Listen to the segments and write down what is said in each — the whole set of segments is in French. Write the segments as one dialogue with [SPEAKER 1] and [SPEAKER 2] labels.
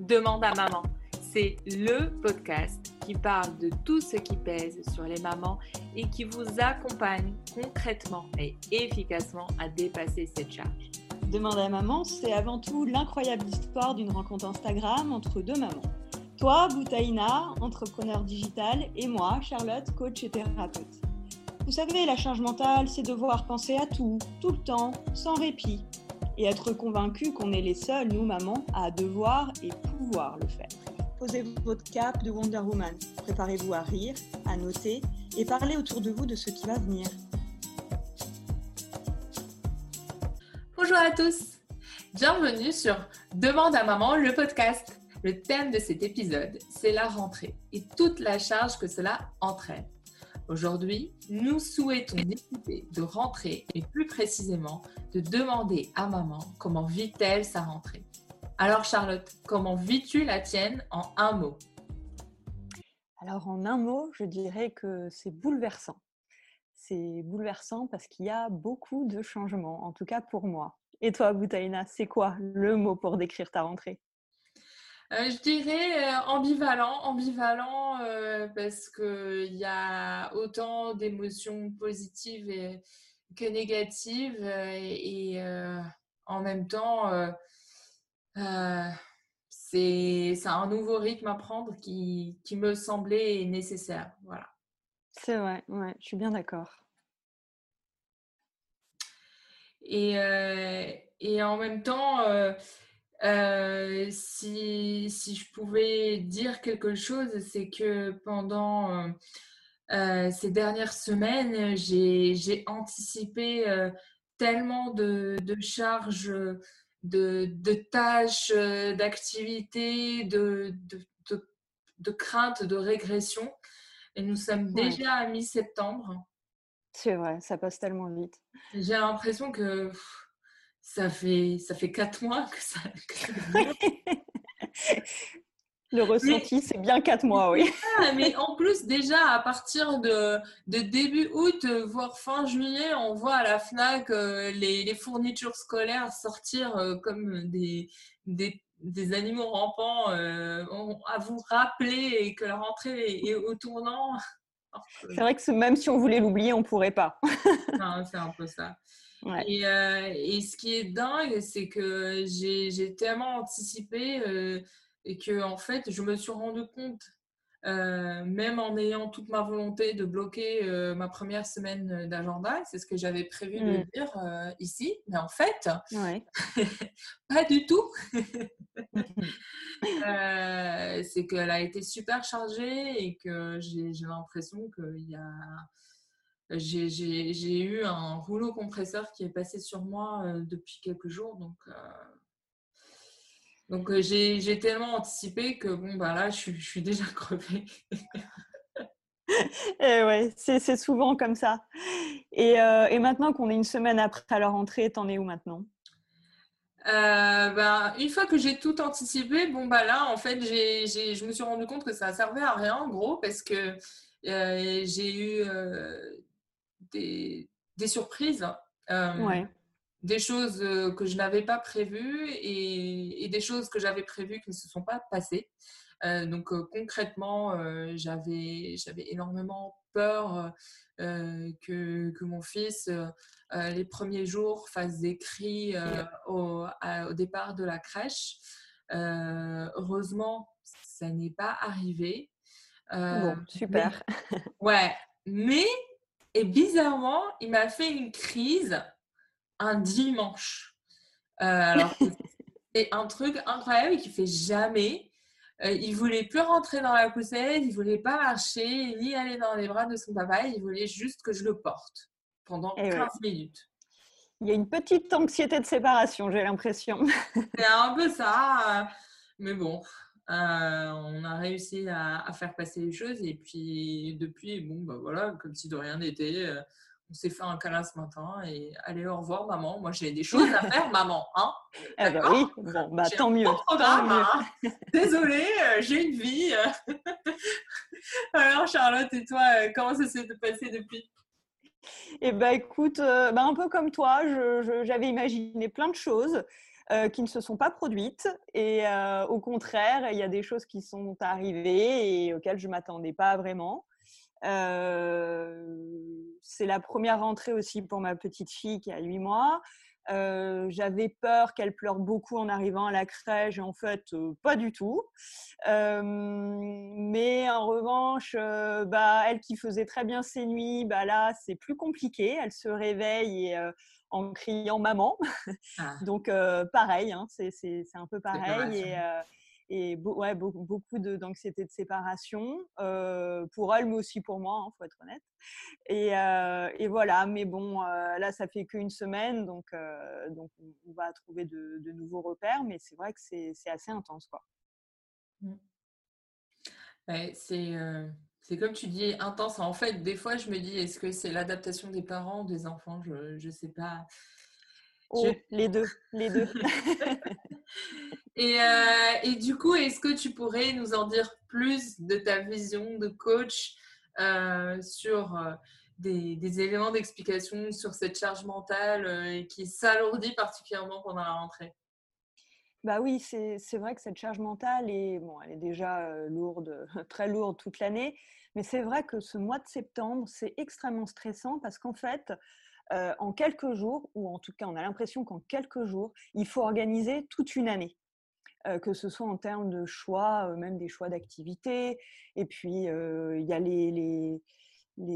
[SPEAKER 1] Demande à maman. C'est le podcast qui parle de tout ce qui pèse sur les mamans et qui vous accompagne concrètement et efficacement à dépasser cette charge.
[SPEAKER 2] Demande à maman, c'est avant tout l'incroyable histoire d'une rencontre Instagram entre deux mamans. Toi, Boutaïna, entrepreneur digital, et moi, Charlotte, coach et thérapeute. Vous savez, la charge mentale, c'est devoir penser à tout, tout le temps, sans répit, et être convaincu qu'on est les seuls, nous mamans, à devoir et pouvoir le faire. Posez votre cap de Wonder Woman. Préparez-vous à rire, à noter et parler autour de vous de ce qui va venir.
[SPEAKER 1] Bonjour à tous. Bienvenue sur Demande à maman, le podcast. Le thème de cet épisode, c'est la rentrée et toute la charge que cela entraîne. Aujourd'hui, nous souhaitons discuter de rentrer et plus précisément de demander à maman comment vit-elle sa rentrée. Alors Charlotte, comment vis-tu la tienne en un mot?
[SPEAKER 2] Alors en un mot, je dirais que c'est bouleversant. C'est bouleversant parce qu'il y a beaucoup de changements, en tout cas pour moi. Et toi, Boutaïna, c'est quoi le mot pour décrire ta rentrée?
[SPEAKER 1] Je dirais euh, ambivalent, ambivalent euh, parce qu'il y a autant d'émotions positives que négatives et, en même temps, c'est un nouveau rythme à prendre qui, qui me semblait nécessaire. Voilà.
[SPEAKER 2] C'est vrai, ouais, je suis bien d'accord.
[SPEAKER 1] Et, et, en même temps, euh, si, si, je pouvais dire quelque chose, c'est que pendant euh, euh, ces dernières semaines, j'ai anticipé tellement de, de charges, de, de tâches, d'activités, de, de, de, craintes, de régression. Et nous sommes déjà à mi-septembre.
[SPEAKER 2] C'est vrai, ça passe tellement vite.
[SPEAKER 1] J'ai l'impression que ça fait, ça fait quatre mois que ça.
[SPEAKER 2] Le ressenti, c'est bien quatre mois, oui.
[SPEAKER 1] mais en plus, déjà, à partir de, de, début août, voire fin juillet, on voit à la FNAC euh, les, les, fournitures scolaires sortir euh, comme des, des, des, animaux rampants euh, à vous rappeler et que la rentrée est, au tournant.
[SPEAKER 2] C'est vrai que même si on voulait l'oublier, on ne pourrait pas.
[SPEAKER 1] c'est un peu ça. Et, euh, et, ce qui est dingue, c'est que j'ai tellement anticipé euh, et que en fait, je me suis rendu compte, euh, même en ayant toute ma volonté de bloquer ma première semaine d'agenda, c'est ce que j'avais prévu de mmh. dire ici, mais en fait, pas du tout. c'est qu'elle a été super chargée et que j'ai l'impression qu'il y a j'ai eu un rouleau compresseur qui est passé sur moi euh, depuis quelques jours. Donc, euh, donc euh, j'ai tellement anticipé que bon, bah là, je, je suis déjà crevée.
[SPEAKER 2] et eh ouais, c'est souvent comme ça. Et, et maintenant qu'on est une semaine après leur entrée, t'en es où maintenant?
[SPEAKER 1] Ben, une fois que j'ai tout anticipé, bon bah là en fait je me suis rendu compte que ça servait à rien en gros parce que j'ai eu des, surprises, euh, des choses euh, que je n'avais pas prévues et, des choses que j'avais prévues qui ne se sont pas passées. Euh, donc concrètement, j'avais énormément peur que, que, mon fils, les premiers jours, fasse des cris au, au, départ de la crèche. heureusement, ça n'est pas arrivé.
[SPEAKER 2] bon, super.
[SPEAKER 1] ouais, mais et bizarrement, il m'a fait une crise un dimanche. Euh, alors, c'est un truc incroyable qu'il fait jamais. Euh, il voulait plus rentrer dans la poussette, il voulait pas marcher, ni aller dans les bras de son papa, il voulait juste que je le porte pendant 15 eh minutes.
[SPEAKER 2] Il y a une petite anxiété de séparation, j'ai l'impression.
[SPEAKER 1] c'est un peu ça, mais bon, euh, on a réussi à, faire passer les choses et puis depuis, bon, bah voilà, comme si de rien n'était, euh, on s'est fait un câlin ce matin et allez, au revoir maman, moi j'ai des choses à faire maman, hein
[SPEAKER 2] eh ben oui, bon, bah, tant mieux.
[SPEAKER 1] Hein. Désolée, euh, j'ai une vie. Alors Charlotte et toi, comment ça s'est passé depuis?
[SPEAKER 2] Eh ben écoute, bah, un peu comme toi, j'avais imaginé plein de choses. Qui ne se sont pas produites. Et au contraire, il y a des choses qui sont arrivées et auxquelles je ne m'attendais pas vraiment. c'est la première rentrée aussi pour ma petite fille qui a 8 mois. J'avais peur qu'elle pleure beaucoup en arrivant à la crèche, et en fait, pas du tout. mais en revanche, bah, elle qui faisait très bien ses nuits, bah, là, c'est plus compliqué. Elle se réveille en criant maman. Ah. Donc, pareil, hein, c'est un peu pareil. Et, et ouais, beaucoup, beaucoup d'anxiété de, séparation euh, pour elle, mais aussi pour moi, il hein, faut être honnête. Et, euh, et, voilà, mais bon, euh, là, ça fait qu'une semaine, donc, donc on va trouver de, de nouveaux repères, mais c'est vrai que c'est assez intense. quoi.
[SPEAKER 1] Mmh. c'est c'est comme tu dis, intense. En fait, des fois, je me dis, est-ce que c'est l'adaptation des parents, des enfants? Je ne sais pas.
[SPEAKER 2] Oh, Les deux, les deux.
[SPEAKER 1] et, euh, et, du coup, est-ce que tu pourrais nous en dire plus de ta vision de coach euh, sur euh, des, des, éléments d'explication sur cette charge mentale qui s'alourdit particulièrement pendant la rentrée?
[SPEAKER 2] Bah oui, c'est vrai que cette charge mentale est, bon, elle est déjà lourde, très lourde toute l'année, mais c'est vrai que ce mois de septembre, c'est extrêmement stressant parce qu'en fait, euh, en quelques jours, ou en tout cas on a l'impression qu'en quelques jours, il faut organiser toute une année. Euh, que ce soit en termes de choix, euh, même des choix d'activité. Et puis, il y a les,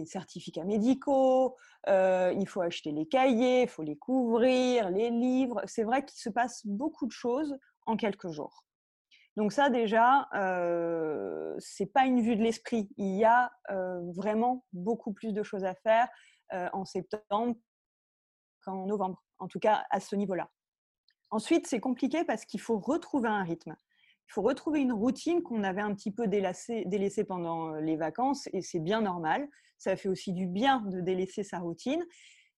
[SPEAKER 2] certificats médicaux, il faut acheter les cahiers, il faut les couvrir, les livres. C'est vrai qu'il se passe beaucoup de choses en quelques jours. Donc ça déjà, euh, c'est pas une vue de l'esprit. Il y a vraiment beaucoup plus de choses à faire. Euh, en septembre qu'en novembre, en tout cas à ce niveau-là. Ensuite, c'est compliqué parce qu'il faut retrouver un rythme. Il faut retrouver une routine qu'on avait un petit peu délaissée, délaissée pendant euh, les vacances et c'est bien normal. Ça fait aussi du bien de délaisser sa routine.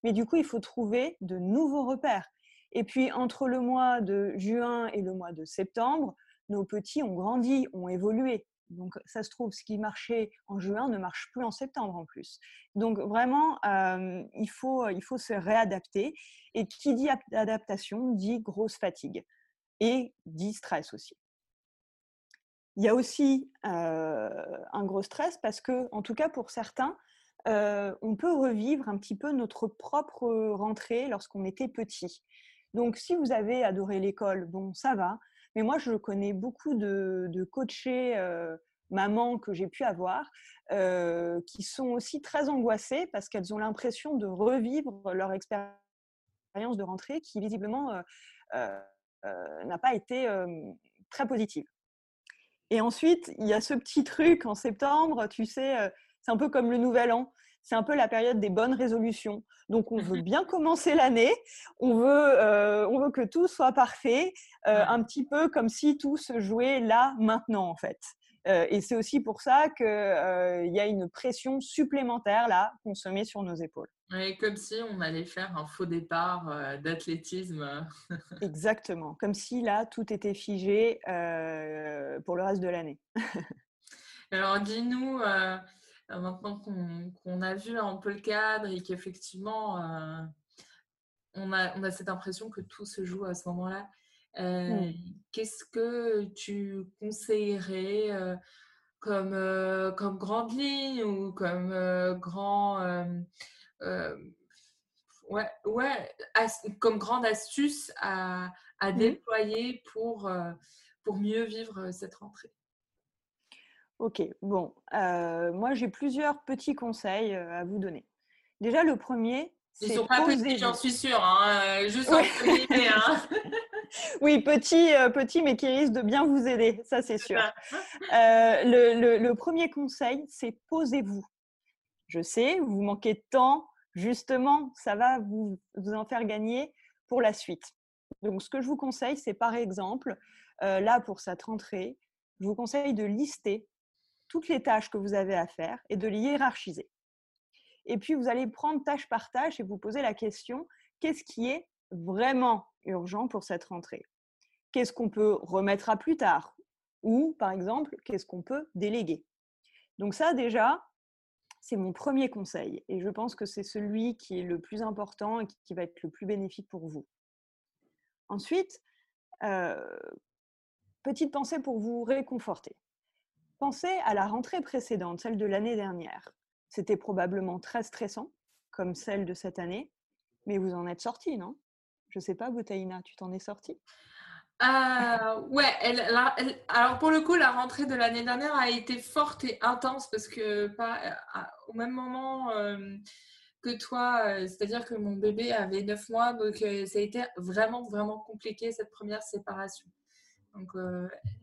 [SPEAKER 2] Mais du coup, il faut trouver de nouveaux repères. Et puis, entre le mois de juin et le mois de septembre, nos petits ont grandi, ont évolué. Donc, ça se trouve, ce qui marchait en juin ne marche plus en septembre en plus. Donc, vraiment, il, faut, il faut se réadapter. Et qui dit adaptation dit grosse fatigue et dit stress aussi. Il y a aussi un gros stress parce que, en tout cas pour certains, on peut revivre un petit peu notre propre rentrée lorsqu'on était petit. Donc, si vous avez adoré l'école, bon, ça va. Mais moi, je connais beaucoup de, de coachés euh, mamans que j'ai pu avoir euh, qui sont aussi très angoissées parce qu'elles ont l'impression de revivre leur expérience de rentrée qui visiblement euh, n'a pas été très positive. Et ensuite, il y a ce petit truc en septembre, tu sais, c'est un peu comme le nouvel an c'est un peu la période des bonnes résolutions. Donc, on veut bien commencer l'année, on, veut, euh, on veut que tout soit parfait, euh, un petit peu comme si tout se jouait là, maintenant, en fait. Euh, et c'est aussi pour ça qu'il y a une pression supplémentaire là qu'on se met sur nos épaules.
[SPEAKER 1] Oui, comme si on allait faire un faux départ d'athlétisme.
[SPEAKER 2] Exactement, comme si là tout était figé pour le reste de l'année.
[SPEAKER 1] Alors dis-nous, euh, maintenant qu'on a vu un peu le cadre et qu'effectivement, euh, on, a, on a cette impression que tout se joue à ce moment-là, euh, qu'est-ce que tu conseillerais comme, comme grande ligne ou comme grand. ouais, ouais comme grande astuce à, à mmh. déployer pour, pour mieux vivre cette rentrée?
[SPEAKER 2] Ok, bon, euh, moi j'ai plusieurs petits conseils euh, à vous donner. Déjà, le premier,
[SPEAKER 1] c'est. Ils sont pas petits, j'en suis sûre, hein, euh, juste oui. hein.
[SPEAKER 2] oui, petits, petit, mais qui risquent de bien vous aider, ça c'est sûr. le, le, premier conseil, c'est posez-vous. Je sais, vous manquez de temps, justement, ça va vous, vous en faire gagner pour la suite. Donc, ce que je vous conseille, c'est par exemple, là pour cette rentrée, je vous conseille de lister toutes les tâches que vous avez à faire et de les hiérarchiser. Et puis, vous allez prendre tâche par tâche et vous poser la question, qu'est-ce qui est vraiment urgent pour cette rentrée? Qu'est-ce qu'on peut remettre à plus tard? Ou, par exemple, qu'est-ce qu'on peut déléguer? Donc ça, déjà, c'est mon premier conseil. Et je pense que c'est celui qui est le plus important et qui va être le plus bénéfique pour vous. Ensuite, petite pensée pour vous réconforter. Pensez à la rentrée précédente, celle de l'année dernière. C'était probablement très stressant, comme celle de cette année, mais vous en êtes sorti, non? Je sais pas, Boutaïna, tu t'en es sorti
[SPEAKER 1] euh, ouais, alors pour le coup, la rentrée de l'année dernière a été forte et intense parce que pas euh, au même moment euh, que toi, euh, c'est-à-dire que mon bébé avait 9 mois, donc ça a été vraiment, vraiment compliqué cette première séparation. Donc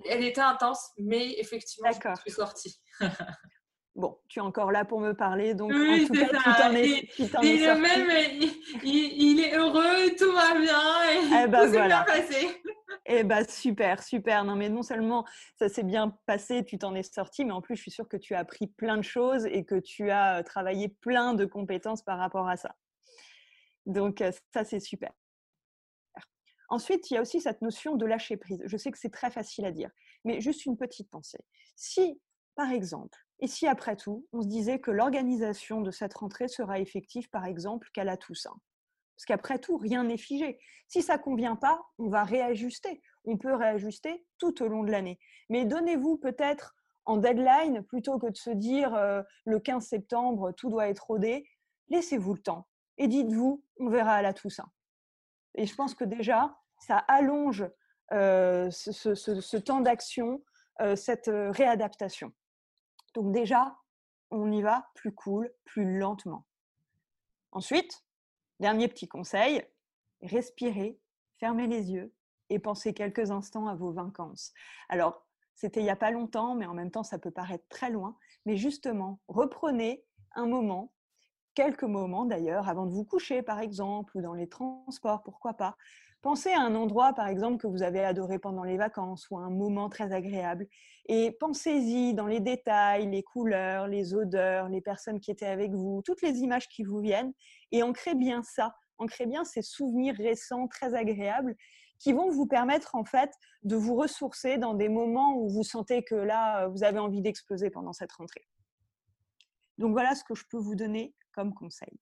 [SPEAKER 1] elle était intense, mais effectivement, je suis sortie.
[SPEAKER 2] Bon, tu es encore là pour me parler, donc
[SPEAKER 1] oui,
[SPEAKER 2] en tout cas,
[SPEAKER 1] ça. tu t'en es, tu t'en es sorti. Même, il, est heureux, tout va bien, et eh ben, tout s'est bien passé.
[SPEAKER 2] Eh bien, super, super. Non, mais non seulement ça s'est bien passé, tu t'en es sorti, mais en plus, je suis sûre que tu as appris plein de choses et que tu as euh, travaillé plein de compétences par rapport à ça. Donc, euh, ça, c'est super. Ensuite, il y a aussi cette notion de lâcher prise. Je sais que c'est très facile à dire, mais juste une petite pensée. Si, par exemple, et si après tout, on se disait que l'organisation de cette rentrée sera effective, par exemple, qu'à la Toussaint? Parce qu'après tout, rien n'est figé. Si ça ne convient pas, on va réajuster. On peut réajuster tout au long de l'année. Mais donnez-vous peut-être en deadline, plutôt que de se dire euh, le 15 septembre, tout doit être rodé, laissez-vous le temps et dites-vous, on verra à la Toussaint. Et je pense que déjà, ça allonge euh, ce, temps d'action, euh, cette réadaptation. Donc déjà, on y va plus cool, plus lentement. Ensuite, dernier petit conseil, respirez, fermez les yeux et pensez quelques instants à vos vacances. Alors, c'était il n'y a pas longtemps, mais en même temps, ça peut paraître très loin. Mais justement, reprenez un moment, quelques moments d'ailleurs, avant de vous coucher par exemple, ou dans les transports, pourquoi pas, Pensez à un endroit, par exemple, que vous avez adoré pendant les vacances ou un moment très agréable. Et pensez-y dans les détails, les couleurs, les odeurs, les personnes qui étaient avec vous, toutes les images qui vous viennent. Et ancrez bien ça, ancrez bien ces souvenirs récents très agréables qui vont vous permettre en fait de vous ressourcer dans des moments où vous sentez que là, vous avez envie d'exploser pendant cette rentrée. Donc voilà ce que je peux vous donner comme conseil.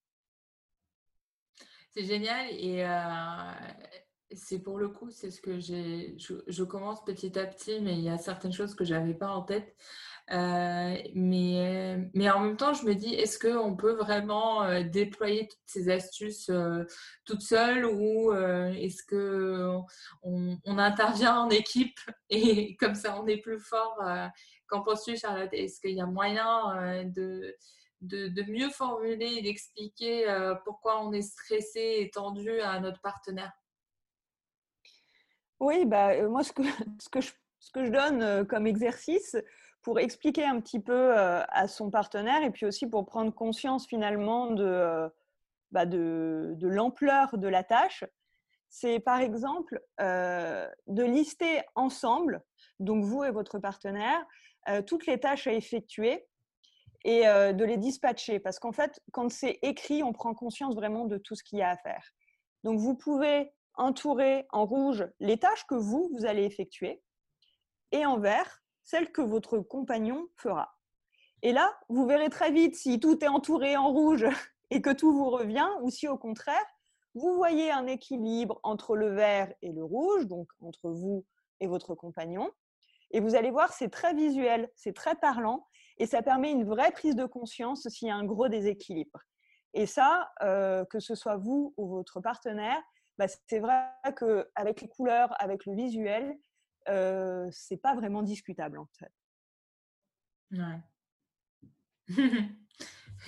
[SPEAKER 1] C'est génial et euh, c'est pour le coup, c'est ce que j'ai. Je, commence petit à petit, mais il y a certaines choses que je n'avais pas en tête. Euh, mais, en même temps, je me dis, est-ce qu'on peut vraiment euh, déployer toutes ces astuces euh, toute seule ou est-ce qu'on on, intervient en équipe et comme ça on est plus fort Qu'en penses-tu, Charlotte? Est-ce qu'il y a moyen de, mieux formuler et d'expliquer pourquoi on est stressé et tendu à notre partenaire?
[SPEAKER 2] Oui, bah, moi, ce que, ce, que je, ce que je donne comme exercice pour expliquer un petit peu à son partenaire et puis aussi pour prendre conscience finalement de, bah, de, de l'ampleur de la tâche, c'est par exemple de lister ensemble, donc vous et votre partenaire, toutes les tâches à effectuer et de les dispatcher. Parce qu'en fait, quand c'est écrit, on prend conscience vraiment de tout ce qu'il y a à faire. Donc vous pouvez entourer en rouge les tâches que vous, vous allez effectuer et en vert celles que votre compagnon fera. Et là, vous verrez très vite si tout est entouré en rouge et que tout vous revient ou si au contraire, vous voyez un équilibre entre le vert et le rouge, donc entre vous et votre compagnon. Et vous allez voir, c'est très visuel, c'est très parlant et ça permet une vraie prise de conscience s'il y a un gros déséquilibre. Et ça, euh, que ce soit vous ou votre partenaire, bah, c'est vrai qu'avec les couleurs, avec le visuel, euh, c'est pas vraiment discutable en fait.
[SPEAKER 1] Ouais.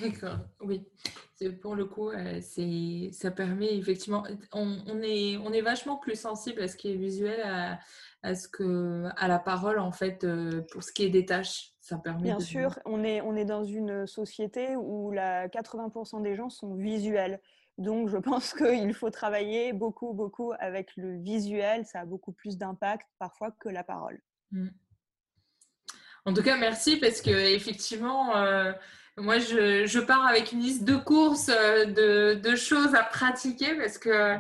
[SPEAKER 1] D'accord, oui. Pour le coup, euh, c'est, ça permet effectivement, on, est, on est vachement plus sensible à ce qui est visuel, à, ce que, à la parole en fait, euh, pour ce qui est des tâches. Ça permet
[SPEAKER 2] Bien sûr, on est, on est dans une société où la 80% des gens sont visuels. Donc, je pense qu'il faut travailler beaucoup, beaucoup avec le visuel. Ça a beaucoup plus d'impact parfois que la parole. Mmh.
[SPEAKER 1] En tout cas, merci parce que effectivement, euh, moi, je, pars avec une liste de courses, euh, de, choses à pratiquer parce que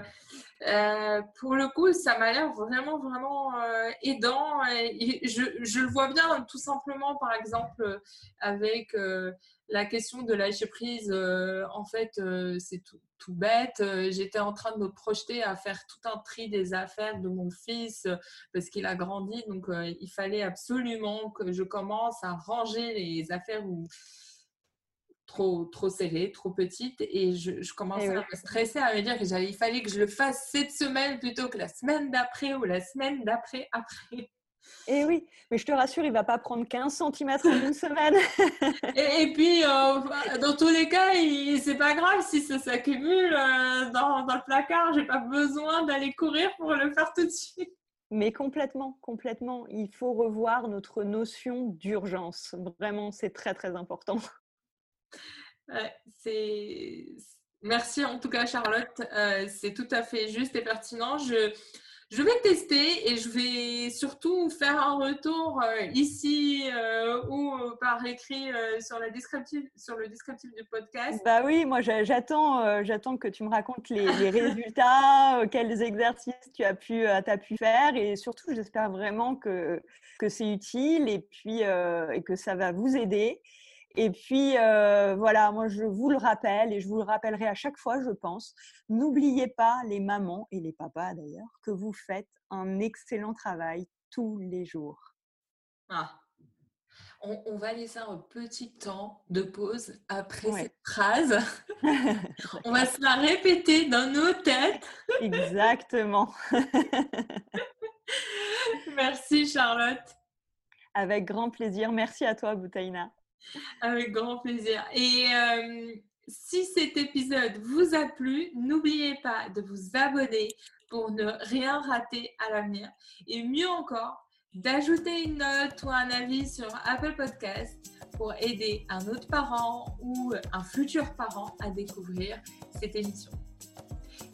[SPEAKER 1] Euh, pour le coup, ça m'a l'air vraiment, vraiment euh, aidant. Je, le vois bien tout simplement, par exemple, avec la question de lâcher prise. en fait, c'est tout, tout, bête. J'étais en train de me projeter à faire tout un tri des affaires de mon fils parce qu'il a grandi. Donc, il fallait absolument que je commence à ranger les affaires où trop, trop serrée, trop petite. Et je, je commençais à me stresser, à me dire qu'il fallait que je le fasse cette semaine plutôt que la semaine d'après ou la semaine d'après après.
[SPEAKER 2] Et oui, mais je te rassure, il va pas prendre 15 cm en une semaine.
[SPEAKER 1] et, puis, euh, dans tous les cas, c'est pas grave si ça s'accumule euh, dans, dans, le placard. J'ai pas besoin d'aller courir pour le faire tout de suite.
[SPEAKER 2] Mais complètement, complètement. Il faut revoir notre notion d'urgence. Vraiment, c'est très, très important
[SPEAKER 1] c'est... Merci en tout cas Charlotte, euh, c'est tout à fait juste et pertinent. Je, je vais tester et je vais surtout faire un retour euh, ici euh, ou par écrit sur, la descriptive, sur le descriptif du podcast.
[SPEAKER 2] Bah oui, moi j'attends, j'attends que tu me racontes les, les résultats, quels exercices tu as pu, as pu faire et surtout j'espère vraiment que, que c'est utile et puis et que ça va vous aider. Et puis, euh, voilà, moi, je vous le rappelle et je vous le rappellerai à chaque fois, je pense. N'oubliez pas, les mamans et les papas d'ailleurs, que vous faites un excellent travail tous les jours.
[SPEAKER 1] Ah. On, va laisser un petit temps de pause après cette phrase. on va se la répéter dans nos têtes.
[SPEAKER 2] Exactement.
[SPEAKER 1] Merci Charlotte.
[SPEAKER 2] Avec grand plaisir. Merci à toi, Boutaïna.
[SPEAKER 1] Avec grand plaisir. Et euh, si cet épisode vous a plu, n'oubliez pas de vous abonner pour ne rien rater à l'avenir. Et mieux encore, d'ajouter une note ou un avis sur Apple Podcast pour aider un autre parent ou un futur parent à découvrir cette émission.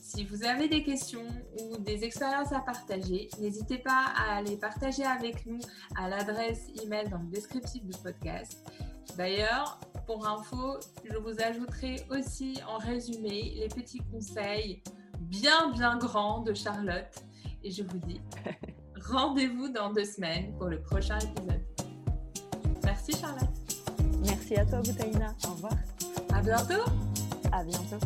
[SPEAKER 1] Si vous avez des questions ou des expériences à partager, n'hésitez pas à les partager avec nous à l'adresse email dans le descriptif du podcast. D'ailleurs, pour info, je vous ajouterai aussi en résumé les petits conseils bien bien grands de Charlotte. Et je vous dis rendez-vous dans deux semaines pour le prochain épisode. Merci Charlotte.
[SPEAKER 2] Merci à toi Boutaïna. Au revoir.
[SPEAKER 1] À bientôt.
[SPEAKER 2] À bientôt.